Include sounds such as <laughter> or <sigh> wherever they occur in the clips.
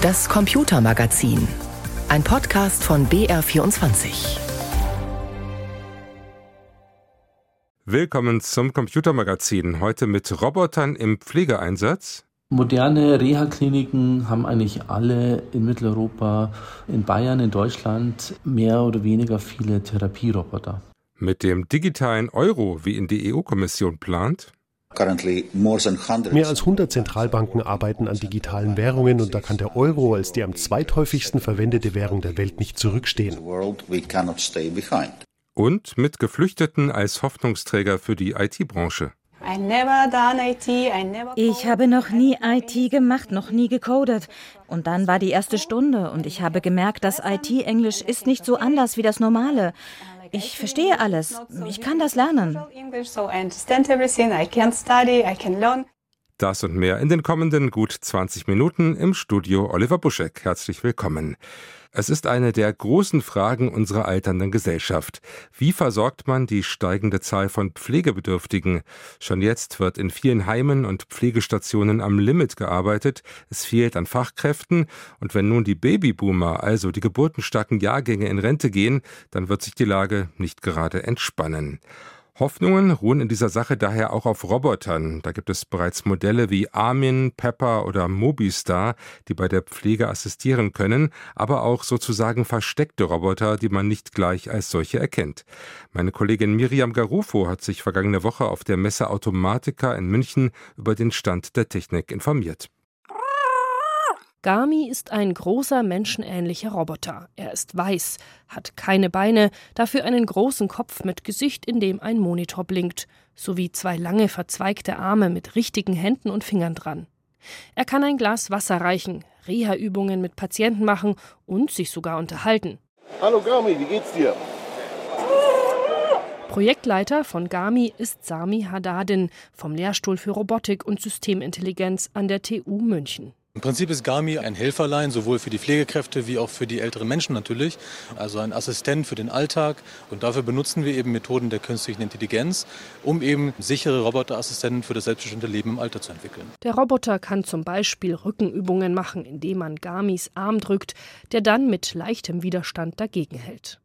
Das Computermagazin. Ein Podcast von BR24. Willkommen zum Computermagazin. Heute mit Robotern im Pflegeeinsatz. Moderne Reha-Kliniken haben eigentlich alle in Mitteleuropa, in Bayern, in Deutschland mehr oder weniger viele Therapieroboter. Mit dem digitalen Euro, wie ihn die EU-Kommission plant. Mehr als 100 Zentralbanken arbeiten an digitalen Währungen und da kann der Euro als die am zweithäufigsten verwendete Währung der Welt nicht zurückstehen. Und mit Geflüchteten als Hoffnungsträger für die IT-Branche. Ich habe noch nie IT gemacht, noch nie gecodet. Und dann war die erste Stunde und ich habe gemerkt, dass IT-Englisch ist nicht so anders wie das normale. Ich verstehe alles. Ich kann das lernen. Das und mehr in den kommenden gut 20 Minuten im Studio Oliver Buschek. Herzlich willkommen. Es ist eine der großen Fragen unserer alternden Gesellschaft. Wie versorgt man die steigende Zahl von Pflegebedürftigen? Schon jetzt wird in vielen Heimen und Pflegestationen am Limit gearbeitet. Es fehlt an Fachkräften. Und wenn nun die Babyboomer, also die geburtenstarken Jahrgänge in Rente gehen, dann wird sich die Lage nicht gerade entspannen. Hoffnungen ruhen in dieser Sache daher auch auf Robotern. Da gibt es bereits Modelle wie Armin, Pepper oder Mobistar, die bei der Pflege assistieren können, aber auch sozusagen versteckte Roboter, die man nicht gleich als solche erkennt. Meine Kollegin Miriam Garufo hat sich vergangene Woche auf der Messe Automatica in München über den Stand der Technik informiert. Gami ist ein großer menschenähnlicher Roboter. Er ist weiß, hat keine Beine, dafür einen großen Kopf mit Gesicht, in dem ein Monitor blinkt, sowie zwei lange verzweigte Arme mit richtigen Händen und Fingern dran. Er kann ein Glas Wasser reichen, Reha-Übungen mit Patienten machen und sich sogar unterhalten. Hallo Gami, wie geht's dir? Projektleiter von Gami ist Sami Haddadin vom Lehrstuhl für Robotik und Systemintelligenz an der TU München. Im Prinzip ist Gami ein Helferlein, sowohl für die Pflegekräfte wie auch für die älteren Menschen natürlich. Also ein Assistent für den Alltag. Und dafür benutzen wir eben Methoden der künstlichen Intelligenz, um eben sichere Roboterassistenten für das selbstbestimmte Leben im Alter zu entwickeln. Der Roboter kann zum Beispiel Rückenübungen machen, indem man Gamis Arm drückt, der dann mit leichtem Widerstand dagegen hält.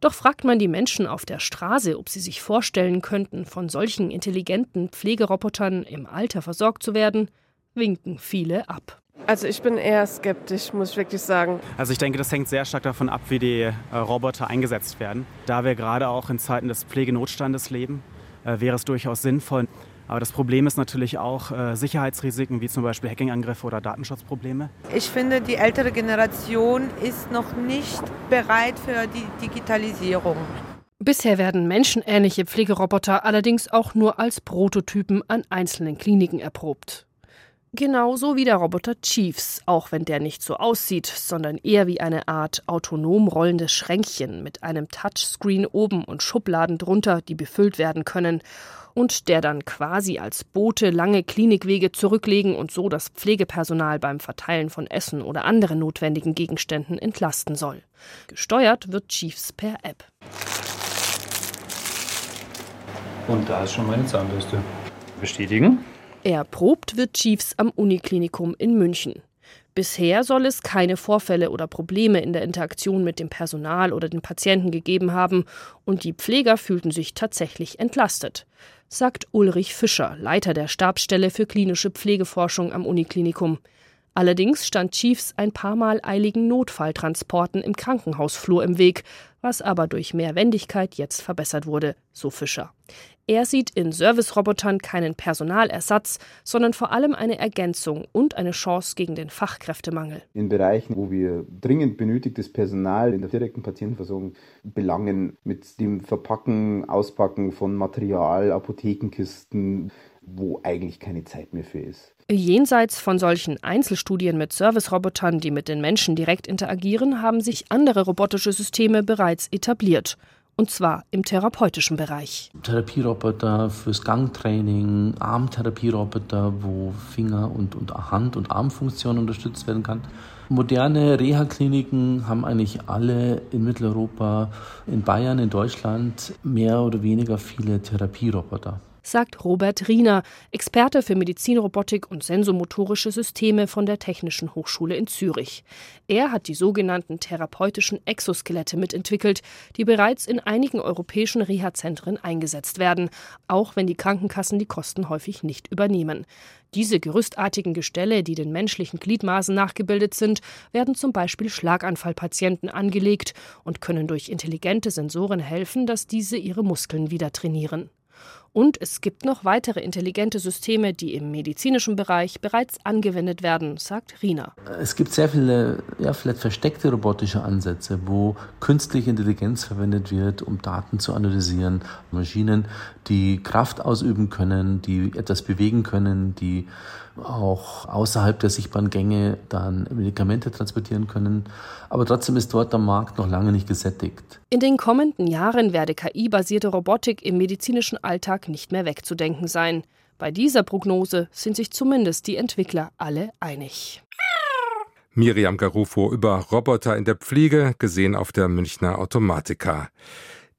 Doch fragt man die Menschen auf der Straße, ob sie sich vorstellen könnten, von solchen intelligenten Pflegerobotern im Alter versorgt zu werden, winken viele ab. Also ich bin eher skeptisch, muss ich wirklich sagen. Also ich denke, das hängt sehr stark davon ab, wie die äh, Roboter eingesetzt werden. Da wir gerade auch in Zeiten des Pflegenotstandes leben, äh, wäre es durchaus sinnvoll. Aber das Problem ist natürlich auch äh, Sicherheitsrisiken wie zum Beispiel Hackingangriffe oder Datenschutzprobleme. Ich finde, die ältere Generation ist noch nicht bereit für die Digitalisierung. Bisher werden menschenähnliche Pflegeroboter allerdings auch nur als Prototypen an einzelnen Kliniken erprobt. Genauso wie der Roboter Chiefs, auch wenn der nicht so aussieht, sondern eher wie eine Art autonom rollendes Schränkchen mit einem Touchscreen oben und Schubladen drunter, die befüllt werden können und der dann quasi als Bote lange Klinikwege zurücklegen und so das Pflegepersonal beim Verteilen von Essen oder anderen notwendigen Gegenständen entlasten soll. Gesteuert wird Chiefs per App. Und da ist schon meine Zahnbürste. Bestätigen. Erprobt wird Chiefs am Uniklinikum in München. Bisher soll es keine Vorfälle oder Probleme in der Interaktion mit dem Personal oder den Patienten gegeben haben und die Pfleger fühlten sich tatsächlich entlastet, sagt Ulrich Fischer, Leiter der Stabsstelle für klinische Pflegeforschung am Uniklinikum. Allerdings stand Chiefs ein paar Mal eiligen Notfalltransporten im Krankenhausflur im Weg, was aber durch mehr Wendigkeit jetzt verbessert wurde, so Fischer. Er sieht in Servicerobotern keinen Personalersatz, sondern vor allem eine Ergänzung und eine Chance gegen den Fachkräftemangel. In Bereichen, wo wir dringend benötigtes Personal in der direkten Patientenversorgung belangen, mit dem Verpacken, Auspacken von Material, Apothekenkisten, wo eigentlich keine Zeit mehr für ist. Jenseits von solchen Einzelstudien mit Servicerobotern, die mit den Menschen direkt interagieren, haben sich andere robotische Systeme bereits etabliert und zwar im therapeutischen Bereich. Therapieroboter fürs Gangtraining, Armtherapieroboter, wo Finger- und, und Hand- und Armfunktion unterstützt werden kann. Moderne Reha-Kliniken haben eigentlich alle in Mitteleuropa, in Bayern, in Deutschland mehr oder weniger viele Therapieroboter. Sagt Robert Riener, Experte für Medizinrobotik und sensomotorische Systeme von der Technischen Hochschule in Zürich. Er hat die sogenannten therapeutischen Exoskelette mitentwickelt, die bereits in einigen europäischen Reha-Zentren eingesetzt werden, auch wenn die Krankenkassen die Kosten häufig nicht übernehmen. Diese gerüstartigen Gestelle, die den menschlichen Gliedmaßen nachgebildet sind, werden zum Beispiel Schlaganfallpatienten angelegt und können durch intelligente Sensoren helfen, dass diese ihre Muskeln wieder trainieren. Und es gibt noch weitere intelligente Systeme, die im medizinischen Bereich bereits angewendet werden, sagt Rina. Es gibt sehr viele, ja, vielleicht versteckte robotische Ansätze, wo künstliche Intelligenz verwendet wird, um Daten zu analysieren. Maschinen, die Kraft ausüben können, die etwas bewegen können, die auch außerhalb der sichtbaren Gänge dann Medikamente transportieren können. Aber trotzdem ist dort der Markt noch lange nicht gesättigt. In den kommenden Jahren werde KI-basierte Robotik im medizinischen Alltag nicht mehr wegzudenken sein. Bei dieser Prognose sind sich zumindest die Entwickler alle einig. Miriam Garufo über Roboter in der Pflege, gesehen auf der Münchner Automatika.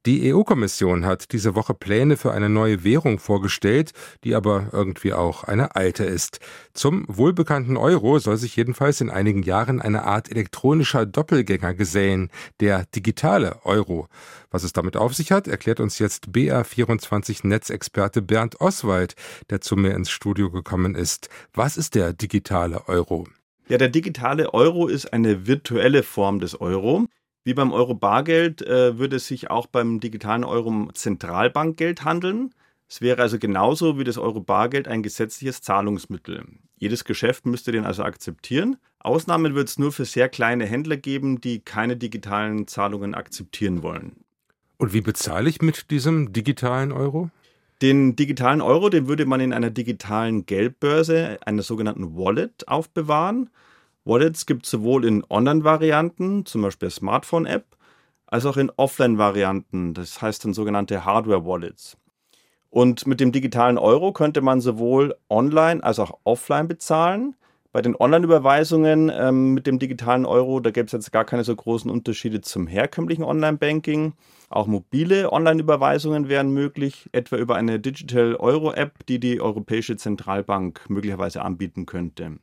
Die EU-Kommission hat diese Woche Pläne für eine neue Währung vorgestellt, die aber irgendwie auch eine alte ist. Zum wohlbekannten Euro soll sich jedenfalls in einigen Jahren eine Art elektronischer Doppelgänger gesellen, der digitale Euro. Was es damit auf sich hat, erklärt uns jetzt BR24 Netzexperte Bernd Oswald, der zu mir ins Studio gekommen ist. Was ist der digitale Euro? Ja, der digitale Euro ist eine virtuelle Form des Euro. Wie beim Euro-Bargeld äh, würde es sich auch beim digitalen Euro um Zentralbankgeld handeln. Es wäre also genauso wie das Euro-Bargeld ein gesetzliches Zahlungsmittel. Jedes Geschäft müsste den also akzeptieren. Ausnahmen wird es nur für sehr kleine Händler geben, die keine digitalen Zahlungen akzeptieren wollen. Und wie bezahle ich mit diesem digitalen Euro? Den digitalen Euro, den würde man in einer digitalen Geldbörse, einer sogenannten Wallet, aufbewahren. Wallets gibt es sowohl in Online-Varianten, zum Beispiel Smartphone-App, als auch in Offline-Varianten, das heißt dann sogenannte Hardware-Wallets. Und mit dem digitalen Euro könnte man sowohl online als auch offline bezahlen. Bei den Online-Überweisungen ähm, mit dem digitalen Euro, da gäbe es jetzt gar keine so großen Unterschiede zum herkömmlichen Online-Banking. Auch mobile Online-Überweisungen wären möglich, etwa über eine Digital Euro-App, die die Europäische Zentralbank möglicherweise anbieten könnte.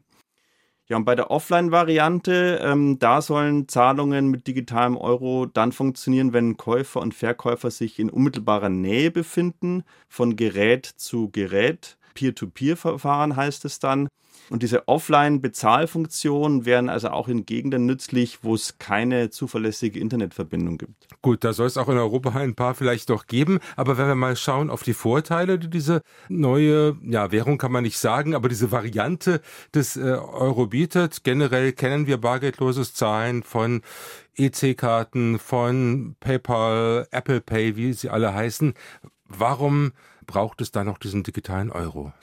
Ja, und bei der Offline-Variante, ähm, da sollen Zahlungen mit digitalem Euro dann funktionieren, wenn Käufer und Verkäufer sich in unmittelbarer Nähe befinden, von Gerät zu Gerät. Peer-to-Peer-Verfahren heißt es dann. Und diese Offline-Bezahlfunktionen wären also auch in Gegenden nützlich, wo es keine zuverlässige Internetverbindung gibt. Gut, da soll es auch in Europa ein paar vielleicht doch geben. Aber wenn wir mal schauen auf die Vorteile, die diese neue, ja, Währung kann man nicht sagen, aber diese Variante des äh, Euro bietet. Generell kennen wir bargeldloses Zahlen von EC-Karten, von PayPal, Apple Pay, wie sie alle heißen. Warum braucht es da noch diesen digitalen Euro?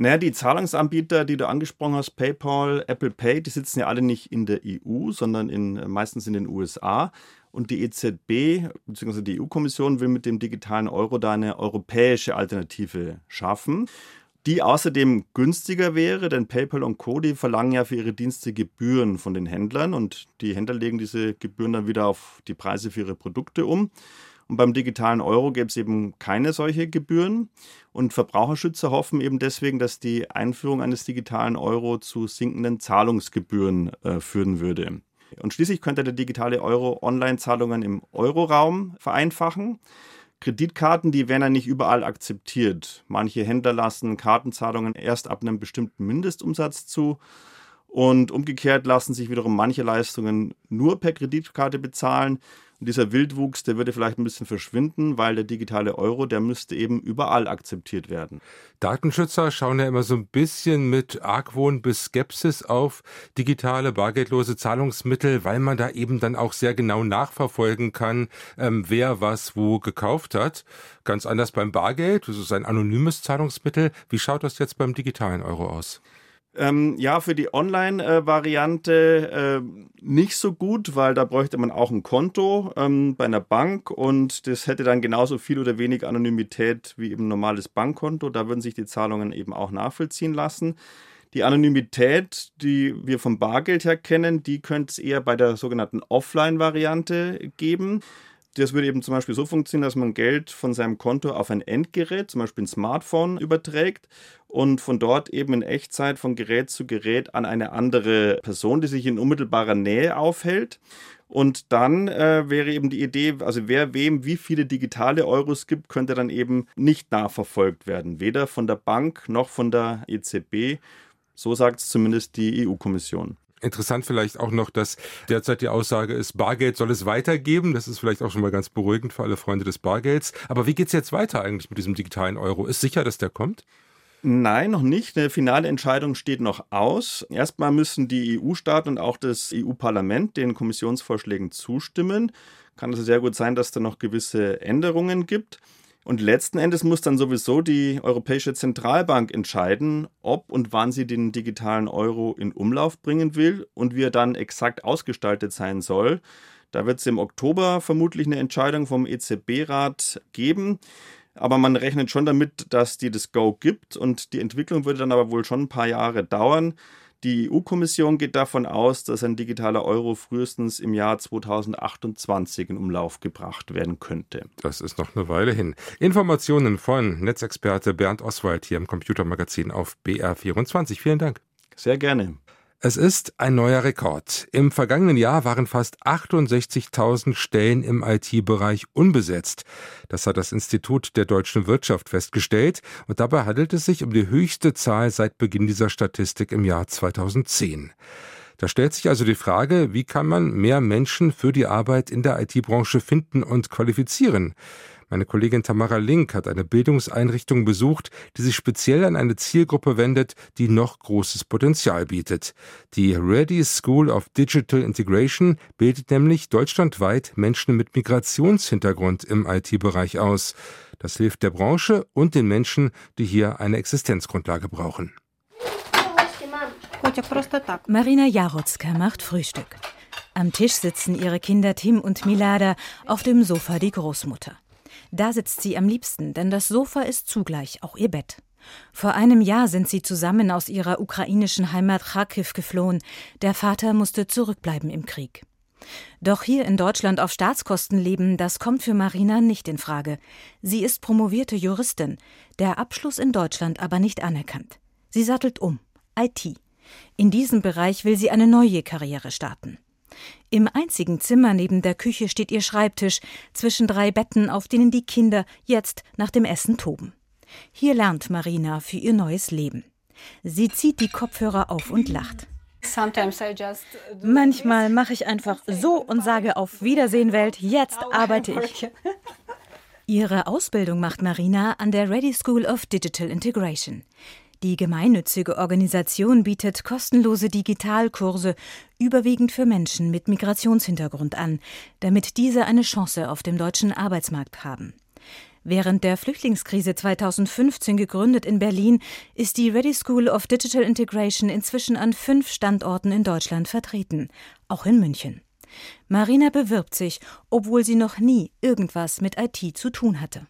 Naja, die Zahlungsanbieter, die du angesprochen hast, PayPal, Apple Pay, die sitzen ja alle nicht in der EU, sondern in, meistens in den USA. Und die EZB bzw. die EU-Kommission will mit dem digitalen Euro da eine europäische Alternative schaffen, die außerdem günstiger wäre, denn PayPal und Co. verlangen ja für ihre Dienste Gebühren von den Händlern und die Händler legen diese Gebühren dann wieder auf die Preise für ihre Produkte um. Und beim digitalen Euro gäbe es eben keine solche Gebühren. Und Verbraucherschützer hoffen eben deswegen, dass die Einführung eines digitalen Euro zu sinkenden Zahlungsgebühren äh, führen würde. Und schließlich könnte der digitale Euro Online-Zahlungen im Euroraum vereinfachen. Kreditkarten, die werden ja nicht überall akzeptiert. Manche Händler lassen Kartenzahlungen erst ab einem bestimmten Mindestumsatz zu. Und umgekehrt lassen sich wiederum manche Leistungen nur per Kreditkarte bezahlen. Und dieser Wildwuchs, der würde vielleicht ein bisschen verschwinden, weil der digitale Euro, der müsste eben überall akzeptiert werden. Datenschützer schauen ja immer so ein bisschen mit Argwohn bis Skepsis auf digitale bargeldlose Zahlungsmittel, weil man da eben dann auch sehr genau nachverfolgen kann, ähm, wer was wo gekauft hat. Ganz anders beim Bargeld, das ist ein anonymes Zahlungsmittel. Wie schaut das jetzt beim digitalen Euro aus? Ähm, ja, für die Online-Variante äh, nicht so gut, weil da bräuchte man auch ein Konto ähm, bei einer Bank und das hätte dann genauso viel oder weniger Anonymität wie eben ein normales Bankkonto. Da würden sich die Zahlungen eben auch nachvollziehen lassen. Die Anonymität, die wir vom Bargeld her kennen, die könnte es eher bei der sogenannten Offline-Variante geben. Das würde eben zum Beispiel so funktionieren, dass man Geld von seinem Konto auf ein Endgerät, zum Beispiel ein Smartphone, überträgt und von dort eben in Echtzeit von Gerät zu Gerät an eine andere Person, die sich in unmittelbarer Nähe aufhält. Und dann äh, wäre eben die Idee, also wer wem wie viele digitale Euros gibt, könnte dann eben nicht nachverfolgt werden. Weder von der Bank noch von der EZB. So sagt es zumindest die EU-Kommission. Interessant vielleicht auch noch, dass derzeit die Aussage ist, Bargeld soll es weitergeben. Das ist vielleicht auch schon mal ganz beruhigend für alle Freunde des Bargelds. Aber wie geht es jetzt weiter eigentlich mit diesem digitalen Euro? Ist sicher, dass der kommt? Nein, noch nicht. Eine finale Entscheidung steht noch aus. Erstmal müssen die EU-Staaten und auch das EU-Parlament den Kommissionsvorschlägen zustimmen. Kann also sehr gut sein, dass da noch gewisse Änderungen gibt. Und letzten Endes muss dann sowieso die Europäische Zentralbank entscheiden, ob und wann sie den digitalen Euro in Umlauf bringen will und wie er dann exakt ausgestaltet sein soll. Da wird es im Oktober vermutlich eine Entscheidung vom EZB-Rat geben. Aber man rechnet schon damit, dass die das Go gibt und die Entwicklung würde dann aber wohl schon ein paar Jahre dauern. Die EU-Kommission geht davon aus, dass ein digitaler Euro frühestens im Jahr 2028 in Umlauf gebracht werden könnte. Das ist noch eine Weile hin. Informationen von Netzexperte Bernd Oswald hier im Computermagazin auf BR24. Vielen Dank. Sehr gerne. Es ist ein neuer Rekord. Im vergangenen Jahr waren fast 68.000 Stellen im IT-Bereich unbesetzt. Das hat das Institut der deutschen Wirtschaft festgestellt und dabei handelt es sich um die höchste Zahl seit Beginn dieser Statistik im Jahr 2010. Da stellt sich also die Frage, wie kann man mehr Menschen für die Arbeit in der IT-Branche finden und qualifizieren? Meine Kollegin Tamara Link hat eine Bildungseinrichtung besucht, die sich speziell an eine Zielgruppe wendet, die noch großes Potenzial bietet. Die Ready School of Digital Integration bildet nämlich deutschlandweit Menschen mit Migrationshintergrund im IT-Bereich aus. Das hilft der Branche und den Menschen, die hier eine Existenzgrundlage brauchen. Marina Jarotzka macht Frühstück. Am Tisch sitzen ihre Kinder Tim und Milada, auf dem Sofa die Großmutter. Da sitzt sie am liebsten, denn das Sofa ist zugleich auch ihr Bett. Vor einem Jahr sind sie zusammen aus ihrer ukrainischen Heimat Kharkiv geflohen. Der Vater musste zurückbleiben im Krieg. Doch hier in Deutschland auf Staatskosten leben, das kommt für Marina nicht in Frage. Sie ist promovierte Juristin, der Abschluss in Deutschland aber nicht anerkannt. Sie sattelt um. IT. In diesem Bereich will sie eine neue Karriere starten. Im einzigen Zimmer neben der Küche steht ihr Schreibtisch zwischen drei Betten, auf denen die Kinder jetzt nach dem Essen toben. Hier lernt Marina für ihr neues Leben. Sie zieht die Kopfhörer auf und lacht. Manchmal mache ich einfach so und sage auf Wiedersehen Welt, jetzt arbeite ich. Ihre Ausbildung macht Marina an der Ready School of Digital Integration. Die gemeinnützige Organisation bietet kostenlose Digitalkurse, überwiegend für Menschen mit Migrationshintergrund an, damit diese eine Chance auf dem deutschen Arbeitsmarkt haben. Während der Flüchtlingskrise 2015 gegründet in Berlin, ist die Ready School of Digital Integration inzwischen an fünf Standorten in Deutschland vertreten, auch in München. Marina bewirbt sich, obwohl sie noch nie irgendwas mit IT zu tun hatte.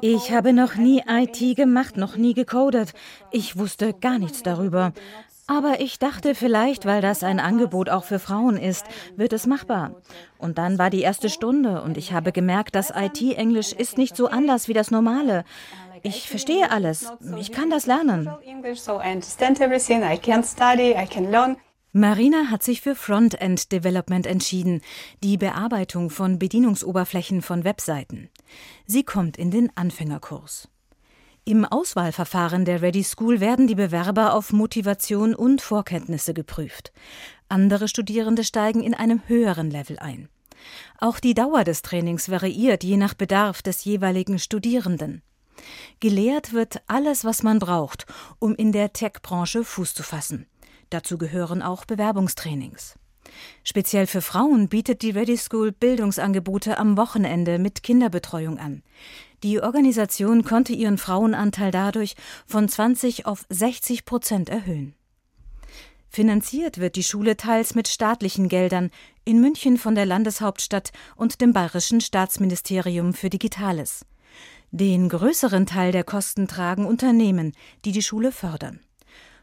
Ich habe noch nie IT gemacht, noch nie gecodet. Ich wusste gar nichts darüber. Aber ich dachte vielleicht, weil das ein Angebot auch für Frauen ist, wird es machbar. Und dann war die erste Stunde und ich habe gemerkt, dass IT-Englisch ist nicht so anders wie das normale. Ich verstehe alles. Ich kann das lernen. Marina hat sich für Frontend Development entschieden, die Bearbeitung von Bedienungsoberflächen von Webseiten. Sie kommt in den Anfängerkurs. Im Auswahlverfahren der Ready School werden die Bewerber auf Motivation und Vorkenntnisse geprüft. Andere Studierende steigen in einem höheren Level ein. Auch die Dauer des Trainings variiert je nach Bedarf des jeweiligen Studierenden. Gelehrt wird alles, was man braucht, um in der Tech-Branche Fuß zu fassen. Dazu gehören auch Bewerbungstrainings. Speziell für Frauen bietet die Ready School Bildungsangebote am Wochenende mit Kinderbetreuung an. Die Organisation konnte ihren Frauenanteil dadurch von 20 auf 60 Prozent erhöhen. Finanziert wird die Schule teils mit staatlichen Geldern, in München von der Landeshauptstadt und dem Bayerischen Staatsministerium für Digitales. Den größeren Teil der Kosten tragen Unternehmen, die die Schule fördern.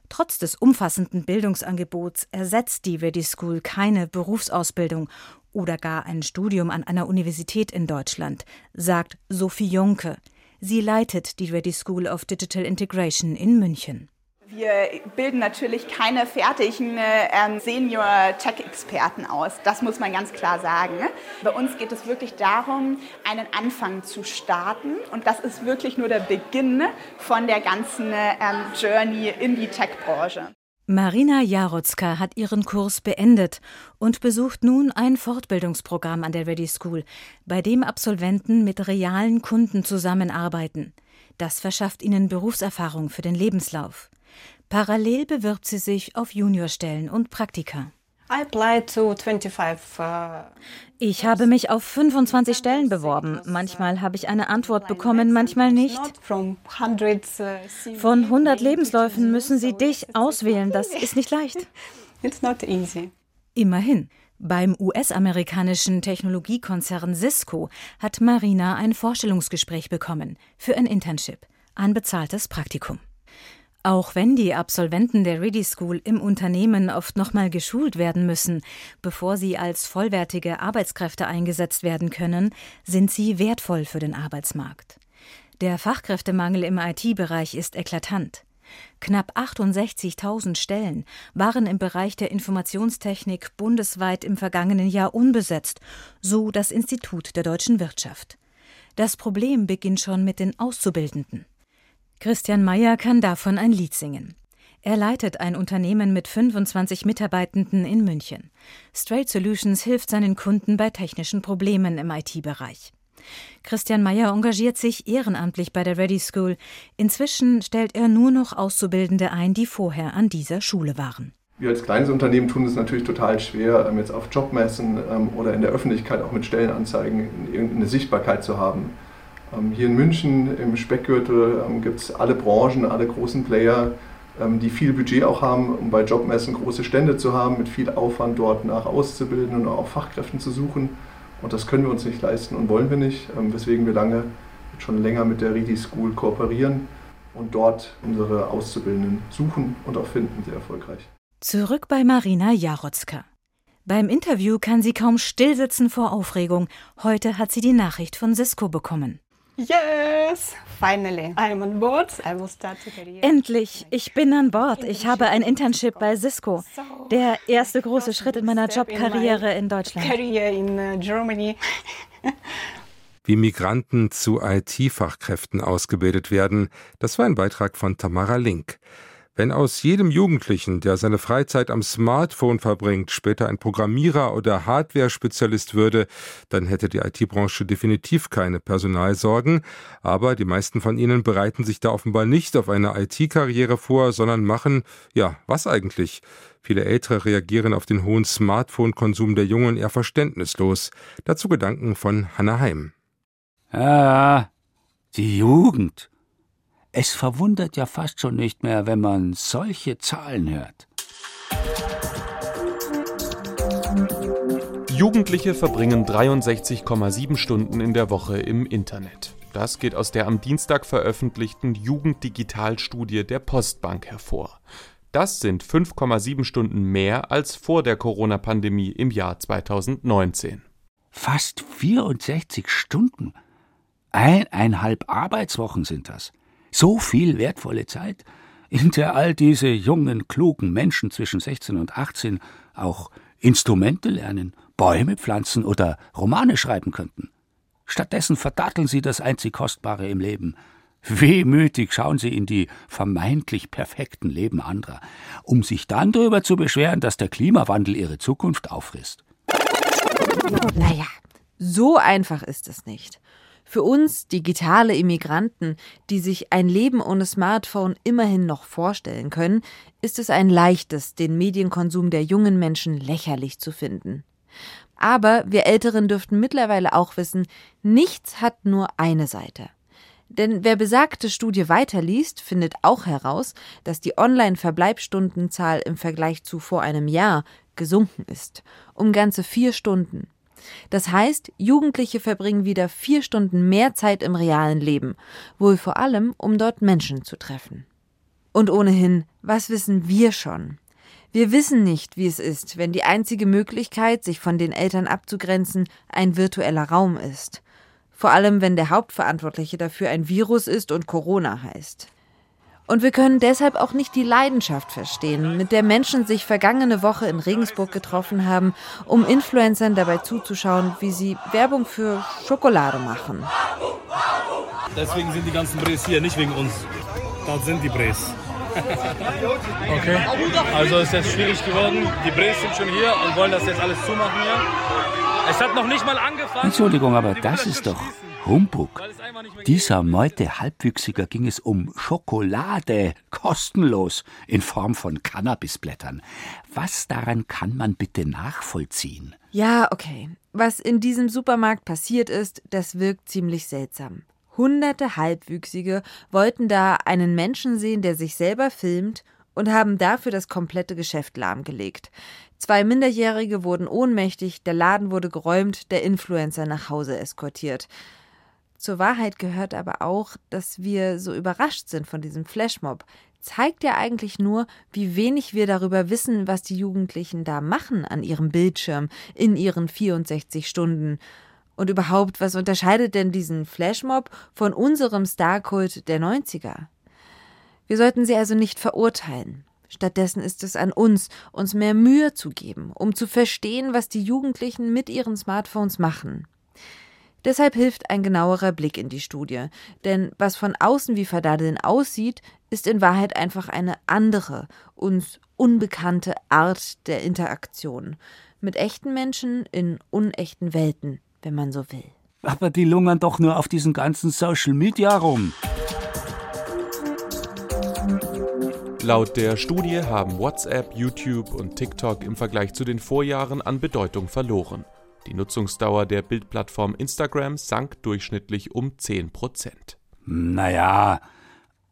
Trotz des umfassenden Bildungsangebots ersetzt die Ready School keine Berufsausbildung oder gar ein Studium an einer Universität in Deutschland, sagt Sophie Jonke. Sie leitet die Ready School of Digital Integration in München. Wir bilden natürlich keine fertigen ähm, Senior-Tech-Experten aus. Das muss man ganz klar sagen. Bei uns geht es wirklich darum, einen Anfang zu starten. Und das ist wirklich nur der Beginn von der ganzen ähm, Journey in die Tech-Branche. Marina Jarotzka hat ihren Kurs beendet und besucht nun ein Fortbildungsprogramm an der Ready School, bei dem Absolventen mit realen Kunden zusammenarbeiten. Das verschafft ihnen Berufserfahrung für den Lebenslauf. Parallel bewirbt sie sich auf Juniorstellen und Praktika. Uh, ich habe mich auf 25 Stellen beworben. Manchmal habe ich eine Antwort bekommen, manchmal nicht. Uh, Von 100 Lebensläufen müssen Sie dich auswählen. Das ist nicht leicht. <laughs> Immerhin. Beim US-amerikanischen Technologiekonzern Cisco hat Marina ein Vorstellungsgespräch bekommen für ein Internship, ein bezahltes Praktikum. Auch wenn die Absolventen der Ready School im Unternehmen oft nochmal geschult werden müssen, bevor sie als vollwertige Arbeitskräfte eingesetzt werden können, sind sie wertvoll für den Arbeitsmarkt. Der Fachkräftemangel im IT-Bereich ist eklatant. Knapp 68.000 Stellen waren im Bereich der Informationstechnik bundesweit im vergangenen Jahr unbesetzt, so das Institut der deutschen Wirtschaft. Das Problem beginnt schon mit den Auszubildenden. Christian Meyer kann davon ein Lied singen. Er leitet ein Unternehmen mit 25 Mitarbeitenden in München. Straight Solutions hilft seinen Kunden bei technischen Problemen im IT-Bereich. Christian Meyer engagiert sich ehrenamtlich bei der Ready School. Inzwischen stellt er nur noch Auszubildende ein, die vorher an dieser Schule waren. Wir als kleines Unternehmen tun es natürlich total schwer, ähm, jetzt auf Jobmessen ähm, oder in der Öffentlichkeit auch mit Stellenanzeigen irgendeine Sichtbarkeit zu haben. Ähm, hier in München im Speckgürtel ähm, gibt es alle Branchen, alle großen Player, ähm, die viel Budget auch haben, um bei Jobmessen große Stände zu haben, mit viel Aufwand dort nach auszubilden und auch Fachkräften zu suchen. Und das können wir uns nicht leisten und wollen wir nicht, weswegen wir lange schon länger mit der Redi School kooperieren und dort unsere Auszubildenden suchen und auch finden, sehr erfolgreich. Zurück bei Marina Jarotzka. Beim Interview kann sie kaum stillsitzen vor Aufregung. Heute hat sie die Nachricht von Cisco bekommen. Yes, finally, I'm on board. I will start to career. Endlich, ich bin an Bord. Ich habe ein Internship bei Cisco. Der erste große Schritt in meiner Jobkarriere in Deutschland. Career in uh, Germany. Wie Migranten zu IT-Fachkräften ausgebildet werden, das war ein Beitrag von Tamara Link. Wenn aus jedem Jugendlichen, der seine Freizeit am Smartphone verbringt, später ein Programmierer oder Hardware-Spezialist würde, dann hätte die IT-Branche definitiv keine Personalsorgen. Aber die meisten von ihnen bereiten sich da offenbar nicht auf eine IT-Karriere vor, sondern machen, ja, was eigentlich? Viele Ältere reagieren auf den hohen Smartphone-Konsum der Jungen eher verständnislos. Dazu Gedanken von Hannah Heim. Ja, die Jugend. Es verwundert ja fast schon nicht mehr, wenn man solche Zahlen hört. Jugendliche verbringen 63,7 Stunden in der Woche im Internet. Das geht aus der am Dienstag veröffentlichten Jugenddigitalstudie der Postbank hervor. Das sind 5,7 Stunden mehr als vor der Corona-Pandemie im Jahr 2019. Fast 64 Stunden? Eineinhalb Arbeitswochen sind das so viel wertvolle Zeit, in der all diese jungen, klugen Menschen zwischen 16 und 18 auch Instrumente lernen, Bäume pflanzen oder Romane schreiben könnten. Stattdessen verdatteln sie das einzig Kostbare im Leben. Wehmütig schauen sie in die vermeintlich perfekten Leben anderer, um sich dann darüber zu beschweren, dass der Klimawandel ihre Zukunft auffrisst. Naja, so einfach ist es nicht. Für uns digitale Immigranten, die sich ein Leben ohne Smartphone immerhin noch vorstellen können, ist es ein leichtes, den Medienkonsum der jungen Menschen lächerlich zu finden. Aber wir Älteren dürften mittlerweile auch wissen, nichts hat nur eine Seite. Denn wer besagte Studie weiterliest, findet auch heraus, dass die Online-Verbleibstundenzahl im Vergleich zu vor einem Jahr gesunken ist. Um ganze vier Stunden. Das heißt, Jugendliche verbringen wieder vier Stunden mehr Zeit im realen Leben, wohl vor allem, um dort Menschen zu treffen. Und ohnehin, was wissen wir schon? Wir wissen nicht, wie es ist, wenn die einzige Möglichkeit, sich von den Eltern abzugrenzen, ein virtueller Raum ist. Vor allem, wenn der Hauptverantwortliche dafür ein Virus ist und Corona heißt. Und wir können deshalb auch nicht die Leidenschaft verstehen, mit der Menschen sich vergangene Woche in Regensburg getroffen haben, um Influencern dabei zuzuschauen, wie sie Werbung für Schokolade machen. Deswegen sind die ganzen Brees hier, nicht wegen uns. Dort sind die Brees. <laughs> okay, also ist jetzt schwierig geworden. Die Brees sind schon hier und wollen das jetzt alles zumachen hier. Es hat noch nicht mal angefangen. Entschuldigung, aber das ist doch Humbug. Dieser Meute Halbwüchsiger ging es um Schokolade, kostenlos, in Form von Cannabisblättern. Was daran kann man bitte nachvollziehen? Ja, okay. Was in diesem Supermarkt passiert ist, das wirkt ziemlich seltsam. Hunderte Halbwüchsige wollten da einen Menschen sehen, der sich selber filmt und haben dafür das komplette Geschäft lahmgelegt. Zwei Minderjährige wurden ohnmächtig, der Laden wurde geräumt, der Influencer nach Hause eskortiert. Zur Wahrheit gehört aber auch, dass wir so überrascht sind von diesem Flashmob. Zeigt ja eigentlich nur, wie wenig wir darüber wissen, was die Jugendlichen da machen an ihrem Bildschirm in ihren 64 Stunden. Und überhaupt, was unterscheidet denn diesen Flashmob von unserem Starkult der 90er? Wir sollten sie also nicht verurteilen. Stattdessen ist es an uns, uns mehr Mühe zu geben, um zu verstehen, was die Jugendlichen mit ihren Smartphones machen. Deshalb hilft ein genauerer Blick in die Studie, denn was von außen wie Verdadeln aussieht, ist in Wahrheit einfach eine andere, uns unbekannte Art der Interaktion mit echten Menschen in unechten Welten, wenn man so will. Aber die lungern doch nur auf diesen ganzen Social Media rum. Laut der Studie haben WhatsApp, YouTube und TikTok im Vergleich zu den Vorjahren an Bedeutung verloren. Die Nutzungsdauer der Bildplattform Instagram sank durchschnittlich um 10 Prozent. Naja,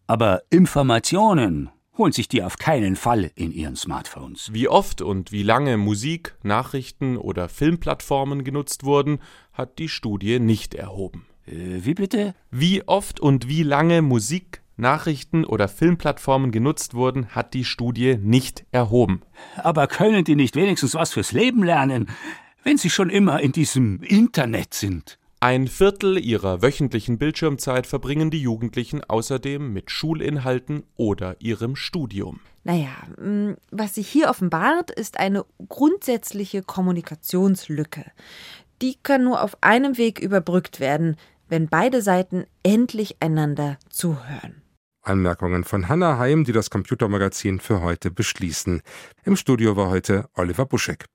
aber Informationen holen sich die auf keinen Fall in ihren Smartphones. Wie oft und wie lange Musik, Nachrichten oder Filmplattformen genutzt wurden, hat die Studie nicht erhoben. Äh, wie bitte? Wie oft und wie lange Musik, Nachrichten oder Filmplattformen genutzt wurden, hat die Studie nicht erhoben. Aber können die nicht wenigstens was fürs Leben lernen, wenn sie schon immer in diesem Internet sind? Ein Viertel ihrer wöchentlichen Bildschirmzeit verbringen die Jugendlichen außerdem mit Schulinhalten oder ihrem Studium. Naja, mm, was sich hier offenbart, ist eine grundsätzliche Kommunikationslücke. Die kann nur auf einem Weg überbrückt werden, wenn beide Seiten endlich einander zuhören. Anmerkungen von Hanna Heim, die das Computermagazin für heute beschließen. Im Studio war heute Oliver Buschek.